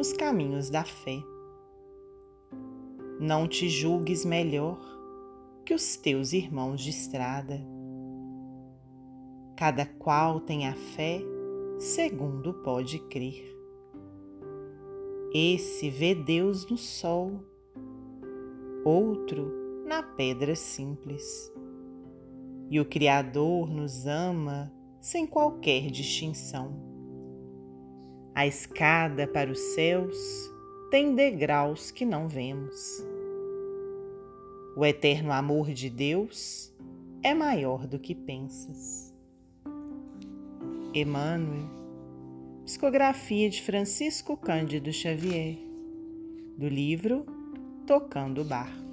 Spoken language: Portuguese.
nos caminhos da fé. Não te julgues melhor que os teus irmãos de estrada. Cada qual tem a fé segundo pode crer. Esse vê Deus no sol, outro na pedra simples. E o Criador nos ama sem qualquer distinção. A escada para os céus tem degraus que não vemos. O eterno amor de Deus é maior do que pensas. Emmanuel, psicografia de Francisco Cândido Xavier, do livro Tocando o Barco.